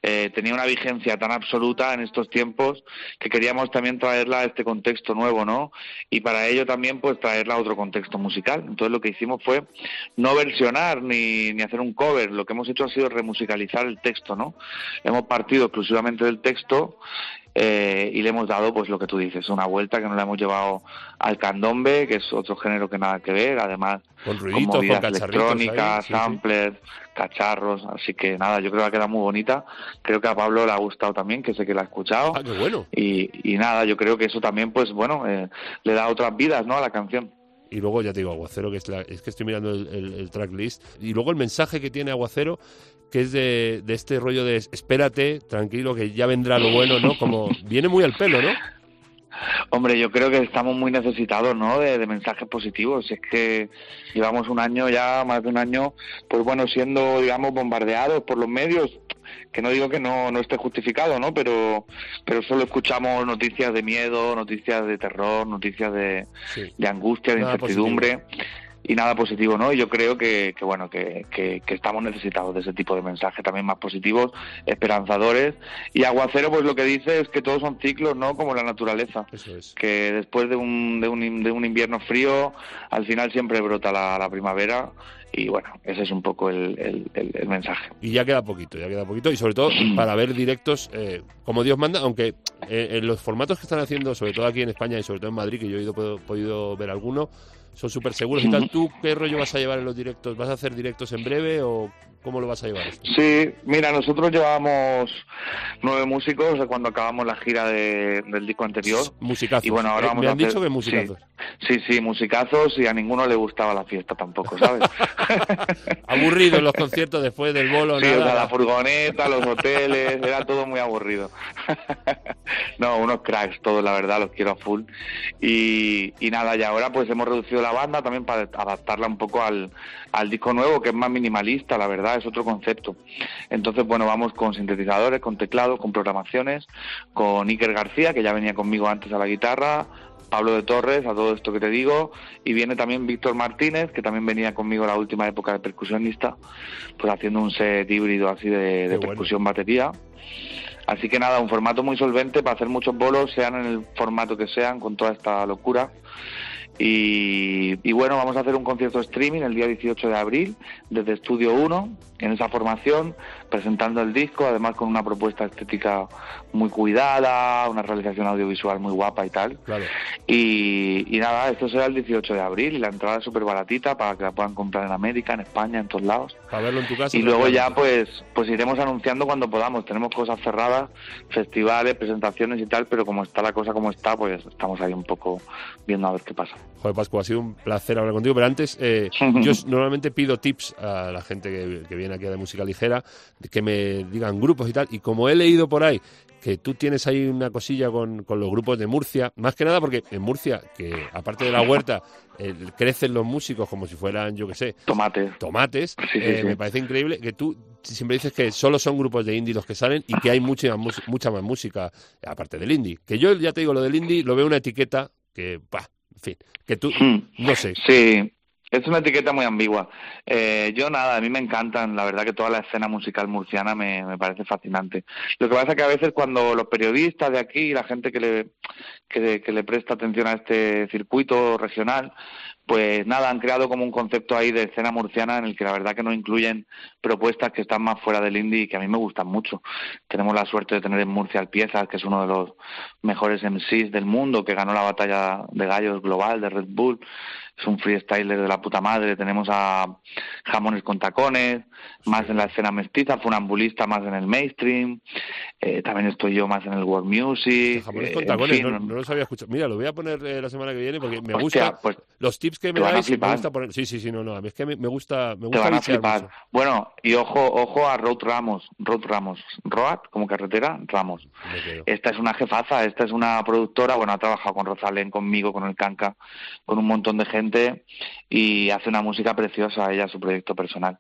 eh, tenía una vigencia tan absoluta en estos tiempos que queríamos también traerla a este contexto nuevo, ¿no? Y para ello también pues traerla a otro contexto texto musical. Entonces lo que hicimos fue no versionar ni, ni hacer un cover, lo que hemos hecho ha sido remusicalizar el texto, ¿no? Hemos partido exclusivamente del texto eh, y le hemos dado, pues lo que tú dices, una vuelta que nos la hemos llevado al candombe, que es otro género que nada que ver, además Con ruiditos, con electrónicas, sí. samplers, cacharros, así que nada, yo creo que ha quedado muy bonita. Creo que a Pablo le ha gustado también, que sé que la ha escuchado. Ah, qué bueno. Y, y nada, yo creo que eso también, pues bueno, eh, le da otras vidas, ¿no? A la canción. Y luego, ya te digo, Aguacero, que es, la- es que estoy mirando el, tracklist. Y luego el mensaje que tiene Aguacero, que es de, de este rollo de espérate, tranquilo, que ya vendrá lo bueno, ¿no? Como viene muy al pelo, ¿no? Hombre, yo creo que estamos muy necesitados, ¿no? De, de mensajes positivos. Es que llevamos un año ya, más de un año, pues bueno, siendo, digamos, bombardeados por los medios. Que no digo que no, no esté justificado, ¿no? Pero, pero solo escuchamos noticias de miedo, noticias de terror, noticias de, de angustia, de Nada incertidumbre. Y nada positivo, ¿no? Y yo creo que, que bueno, que, que, que estamos necesitados de ese tipo de mensajes también más positivos, esperanzadores. Y Aguacero, pues lo que dice es que todos son ciclos, ¿no? Como la naturaleza. Eso es. Que después de un, de un, de un invierno frío, al final siempre brota la, la primavera. Y bueno, ese es un poco el, el, el- el mensaje. Y ya queda poquito, ya queda poquito. Y sobre todo para ver directos eh, como Dios manda, aunque eh, en los formatos que están haciendo, sobre todo aquí en España y sobre todo en Madrid, que yo he ido, podido ver alguno, son súper seguros y tal. ¿Tú qué rollo vas a llevar en los directos? ¿Vas a hacer directos en breve o cómo lo vas a llevar esto? Sí, mira, nosotros llevábamos nueve músicos cuando acabamos la gira de- del disco anterior. Musicazos. Y bueno, ahora Eh, vamos me a han hacer- dicho que musicazos. Sí, sí, sí, musicazos y a ninguno le gustaba la fiesta tampoco, ¿sabes? Aburrido en los conciertos después del bolo, Sí, o sea, la furgoneta, los hoteles, era todo muy aburrido. no, unos cracks, todos, la verdad, los quiero a full. Y, y nada, y ahora pues hemos reducido la banda también para adaptarla un poco al, al disco nuevo, que es más minimalista, la verdad, es otro concepto. Entonces, bueno, vamos con sintetizadores, con teclado, con programaciones, con Iker García, que ya venía conmigo antes a la guitarra, Pablo de Torres, a todo esto que te digo, y viene también Víctor Martínez, que también venía conmigo la última época de percusionista, pues haciendo un set híbrido así de, de percusión batería. Así que nada, un formato muy solvente para hacer muchos bolos, sean en el formato que sean, con toda esta locura. Y, y bueno, vamos a hacer un concierto streaming el día 18 de abril desde Estudio 1, en esa formación, presentando el disco, además con una propuesta estética muy cuidada, una realización audiovisual muy guapa y tal. Claro. Y, y nada, esto será el 18 de abril y la entrada es súper baratita para que la puedan comprar en América, en España, en todos lados. Para verlo en tu casa. Y luego ya pues pues iremos anunciando cuando podamos. Tenemos cosas cerradas, festivales, presentaciones y tal, pero como está la cosa como está, pues estamos ahí un poco viendo a ver qué pasa. Joder, Pascu, ha sido un placer hablar contigo, pero antes eh, yo normalmente pido tips a la gente que, que viene aquí a de música ligera, que me digan grupos y tal, y como he leído por ahí que tú tienes ahí una cosilla con, con los grupos de Murcia, más que nada porque en Murcia, que aparte de la huerta, eh, crecen los músicos como si fueran, yo qué sé, Tomates. tomates, Sí, eh, sí. me parece increíble que tú siempre dices que solo son grupos de indie los que salen y que hay mucha, mucha más música aparte del indie. Que yo ya te digo, lo del indie lo veo una etiqueta que, bah, fin, que tú, no sé. Sí, es una etiqueta muy ambigua. Eh, yo nada, a mí me encantan, la verdad que toda la escena musical murciana me, me parece fascinante. Lo que pasa que a veces cuando los periodistas de aquí, la gente que le, que, que le presta atención a este circuito regional, pues nada, han creado como un concepto ahí de escena murciana en el que la verdad que no incluyen propuestas que están más fuera del indie y que a mí me gustan mucho. Tenemos la suerte de tener en Murcia al Piezas, que es uno de los mejores MCs del mundo, que ganó la batalla de gallos global de Red Bull. Es un freestyler de la puta madre. Tenemos a Jamones con Tacones, más en la escena mestiza, funambulista más en el mainstream. Eh, también estoy yo más en el world music. Jamones eh, con en tacones, fin, no, no los había escuchado. Mira, lo voy a poner eh, la semana que viene porque me Hostia, gusta. pues, los tips que te me dais, me gusta poner. Sí, sí, sí, no, no. A mí es que me, me gusta, me te gusta van a flipar. mucho. Bueno, y ojo, ojo a Road Ramos, Road Ramos, Road como carretera, Ramos. Esta es una jefaza, esta es una productora, bueno, ha trabajado con Rosalén, conmigo, con el Canca, con un montón de gente evidentemente y hace una música preciosa, ella, su proyecto personal.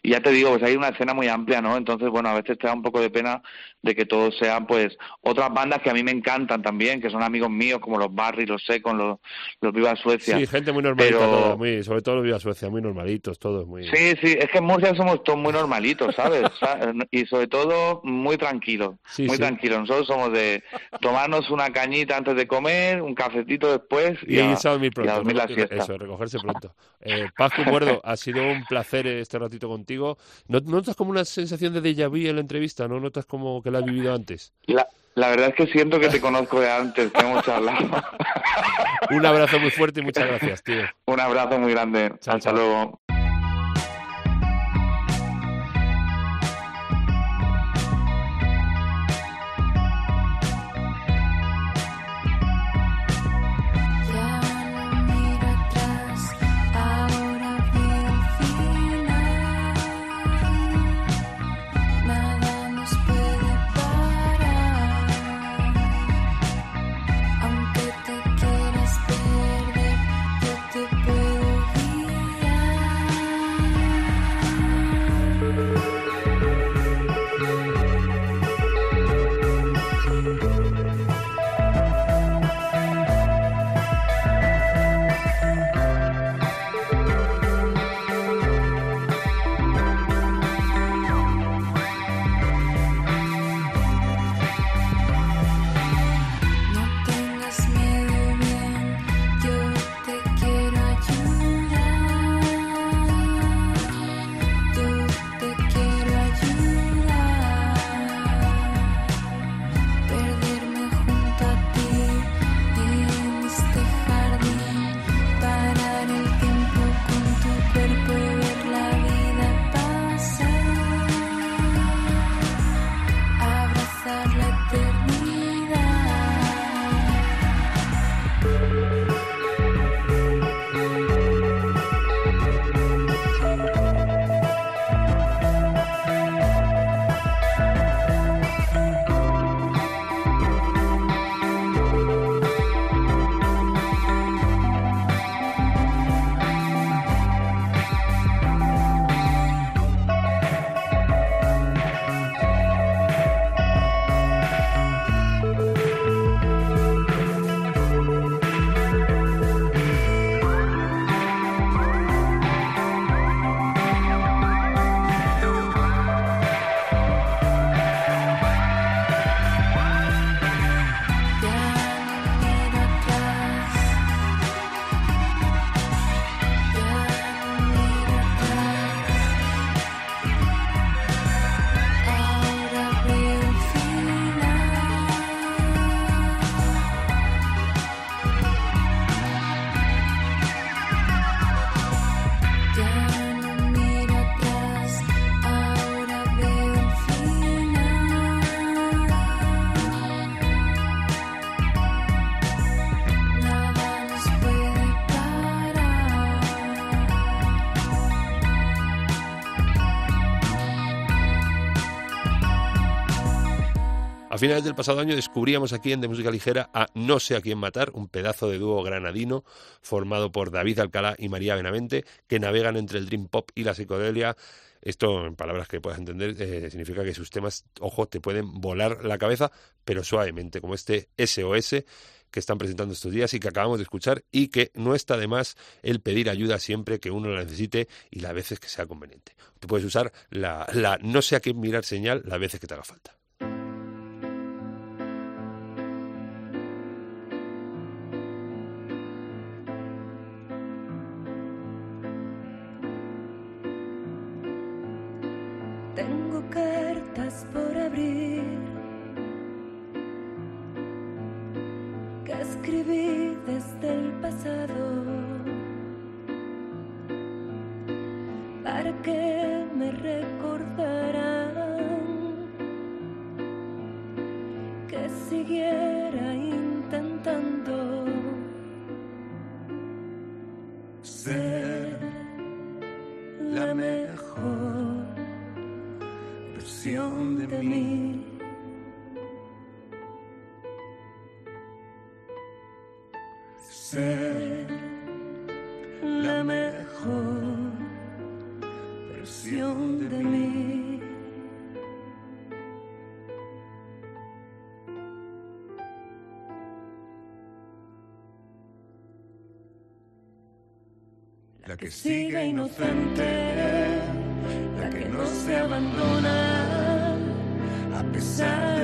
Y ya te digo, pues hay una escena muy amplia, ¿no? Entonces, bueno, a veces te da un poco de pena de que todos sean, pues, otras bandas que a mí me encantan también, que son amigos míos, como los Barry, los Secon, los, los Viva Suecia. Sí, gente muy normalita Pero- muy, sobre todo los Viva Suecia, muy normalitos, todos muy... Sí, sí, es que en Murcia somos todos muy normalitos, ¿sabes? Sa- y sobre todo muy tranquilos, Sí, muy sí. tranquilos. Nosotros somos de tomarnos una cañita antes de comer, un cafecito después y, Y a, y a dormir la siesta. Eso, recogerse pronto. Eh, Pascu Muerdo, ha sido un placer este ratito contigo. ¿No no notas como una sensación de déjà vu en la entrevista? ¿No notas como que la has vivido antes? La, la verdad es que siento que te conozco de antes, que hemos hablado. Un abrazo muy fuerte y muchas gracias, tío. Un abrazo muy grande. Hasta luego. A finales del pasado año descubríamos aquí en De Música Ligera a No sé a quién matar, un pedazo de dúo granadino formado por David Alcalá y María Benavente, que navegan entre el dream pop y la psicodelia. Esto, en palabras que puedas entender, eh, significa que sus temas, ojo, te pueden volar la cabeza, pero suavemente, como este SOS que están presentando estos días y que acabamos de escuchar y que no está de más el pedir ayuda siempre que uno la necesite y las veces que sea conveniente. Tú puedes usar la, no sé a quién mirar señal las veces que te haga falta. La mejor versión de mí. Ser que sigue inocente, la que no se abandona a pesar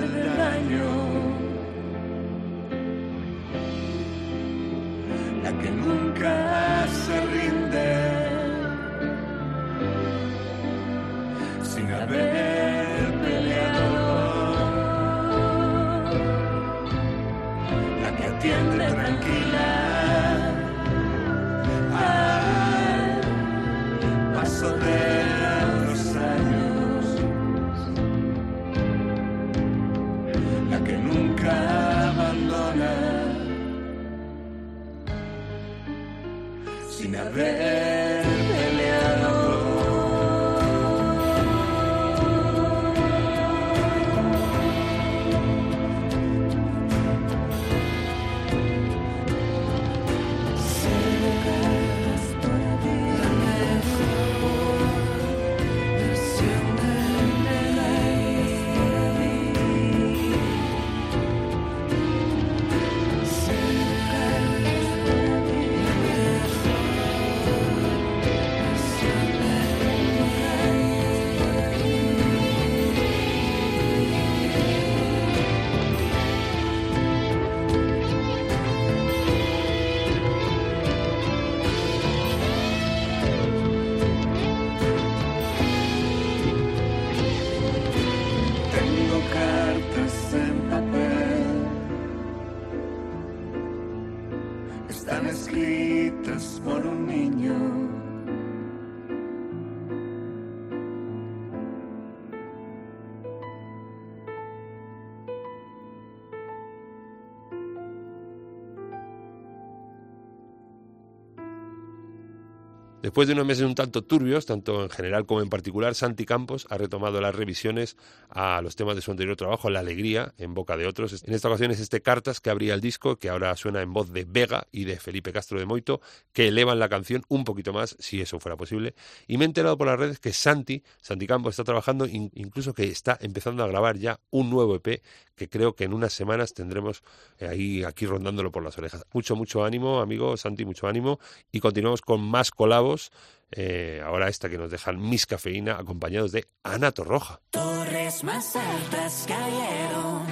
Después de unos meses un tanto turbios, tanto en general como en particular, Santi Campos ha retomado las revisiones a los temas de su anterior trabajo, La Alegría, en boca de otros. En esta ocasión es este Cartas que abría el disco, que ahora suena en voz de Vega y de Felipe Castro de Moito, que elevan la canción un poquito más, si eso fuera posible. Y me he enterado por las redes que Santi, Santi Campos, está trabajando, in- incluso que está empezando a grabar ya un nuevo EP, que creo que en unas semanas tendremos eh, ahí aquí rondándolo por las orejas. Mucho, mucho ánimo, amigo Santi, mucho ánimo. Y continuamos con más colabos. eh, ahora esta que nos dejan Miss Cafeína, acompañados de Ana Torroja. Torres más altas cayeron,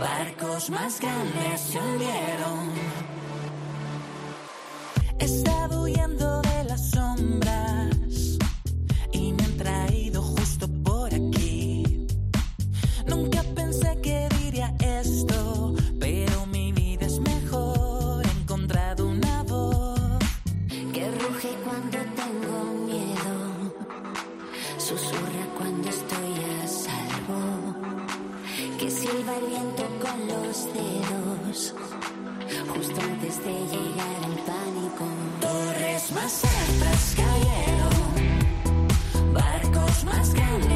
barcos más grandes se hundieron. Estado huyendo de las sombras justo antes de llegar al pánico. Torres más altas cayeron, barcos más grandes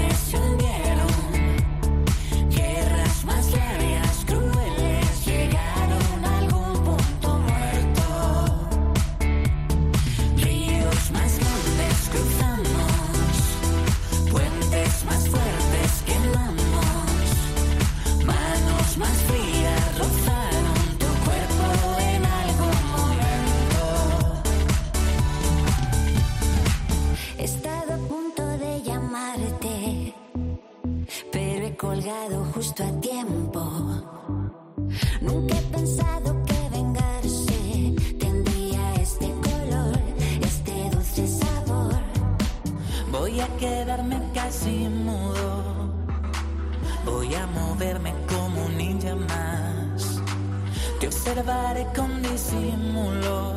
justo a tiempo. Nunca he pensado que vengarse tendría este color, este dulce sabor. Voy a quedarme casi mudo. Voy a moverme como un ninja más. Te observaré con disimulo.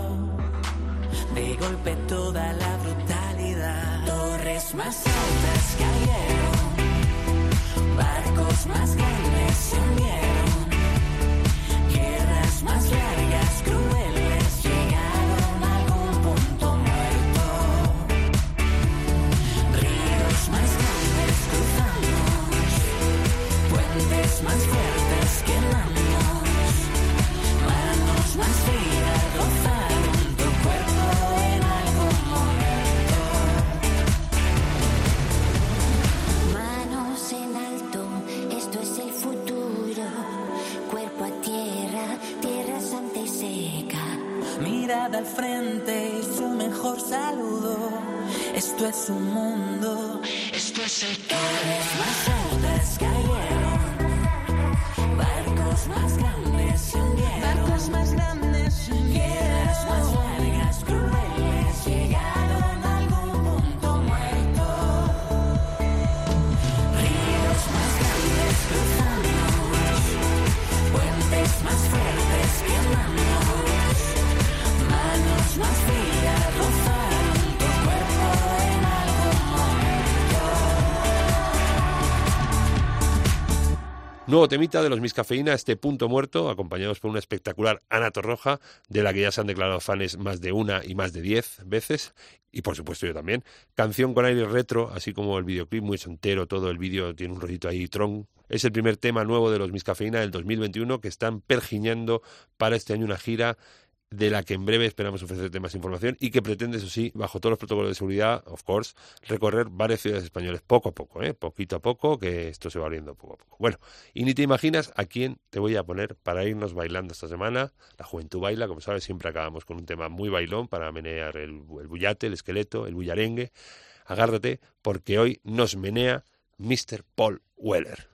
De golpe toda la brutalidad. Torres más altas cayeron. Barcos más grandes se hundieron. Guerras más largas, crueles, Mirada al frente y su mejor saludo. Esto es un mundo, esto es el cayeron, barcos más grandes se hundieron, barcos más grandes se hundieron, más largas, crueles, Nuevo temita de los Miss Cafeína, este punto muerto, acompañados por una espectacular Ana Torroja, de la que ya se han declarado fans más de una y más de diez veces, y por supuesto yo también. Canción con aire retro, así como el videoclip muy entero, todo el vídeo tiene un rollito ahí tron. Es el primer tema nuevo de los Miss Cafeína del 2021 que están pergiñando para este año una gira de la que en breve esperamos ofrecerte más información y que pretende, eso sí, bajo todos los protocolos de seguridad, of course, recorrer varias ciudades españolas poco a poco, ¿eh? poquito a poco, que esto se va abriendo poco a poco. Bueno, y ni te imaginas a quién te voy a poner para irnos bailando esta semana. La juventud baila, como sabes, siempre acabamos con un tema muy bailón para menear el, bullate, el esqueleto, el bullarengue. Agárrate, porque hoy nos menea Mr. Paul Weller.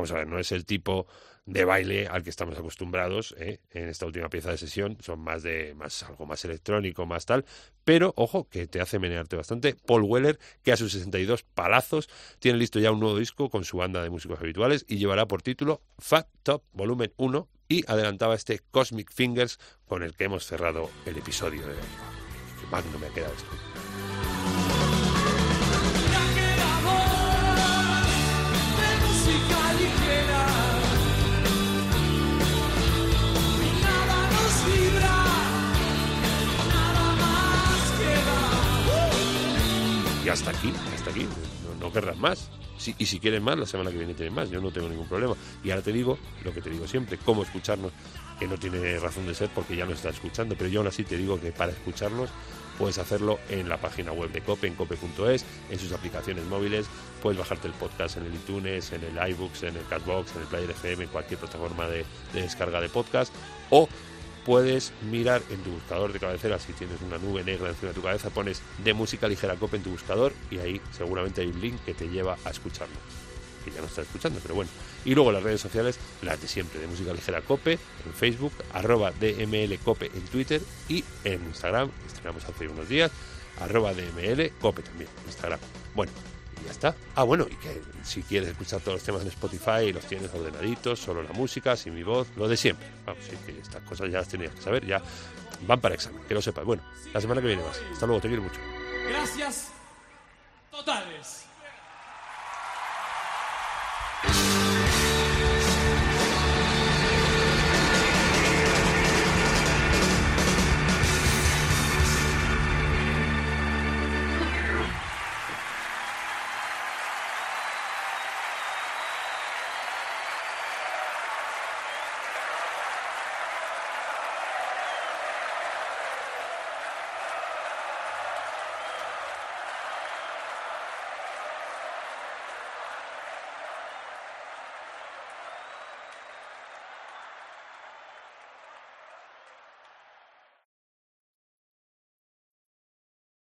Vamos a ver, no es el tipo de baile al que estamos acostumbrados ¿eh? en esta última pieza de sesión. Son más de más algo más electrónico, más tal. Pero ojo, que te hace menearte bastante. Paul Weller, que a sus 62 palazos tiene listo ya un nuevo disco con su banda de músicos habituales y llevará por título Fat Top Volumen 1 y adelantaba este Cosmic Fingers con el que hemos cerrado el episodio de hoy. Magno me ha quedado esto. Hasta aquí, hasta aquí. No, querrás más. Y si quieres más, la semana que viene tienes más. Yo no tengo ningún problema. Y ahora te digo lo que te digo siempre, cómo escucharnos, que no tiene razón de ser porque ya no estás escuchando. Pero yo aún así te digo que para escucharnos puedes hacerlo en la página web de Cope, en cope.es, en sus aplicaciones móviles. Puedes bajarte el podcast en el iTunes, en el iBooks, en el Catbox, en el Player FM, en cualquier plataforma de, de descarga de podcast. O puedes mirar en tu buscador de cabecera, si tienes una nube negra encima de tu cabeza, pones de música ligera cope en tu buscador y ahí seguramente hay un link que te lleva a escucharlo. que ya no está escuchando, pero bueno. Y luego las redes sociales, las de siempre, de Música Ligera Cope, en Facebook, arroba DML Cope en Twitter y en Instagram, que estrenamos hace unos días, arroba DML Cope también, Instagram. Bueno, ya está. Ah, bueno, y que si quieres escuchar todos los temas en Spotify, los tienes ordenaditos, solo la música, sin mi voz, lo de siempre. Vamos, sí, que estas cosas ya las tenías que saber, ya van para examen, que lo sepas. Bueno, la semana que viene más. Hasta luego, te quiero mucho. Gracias totales.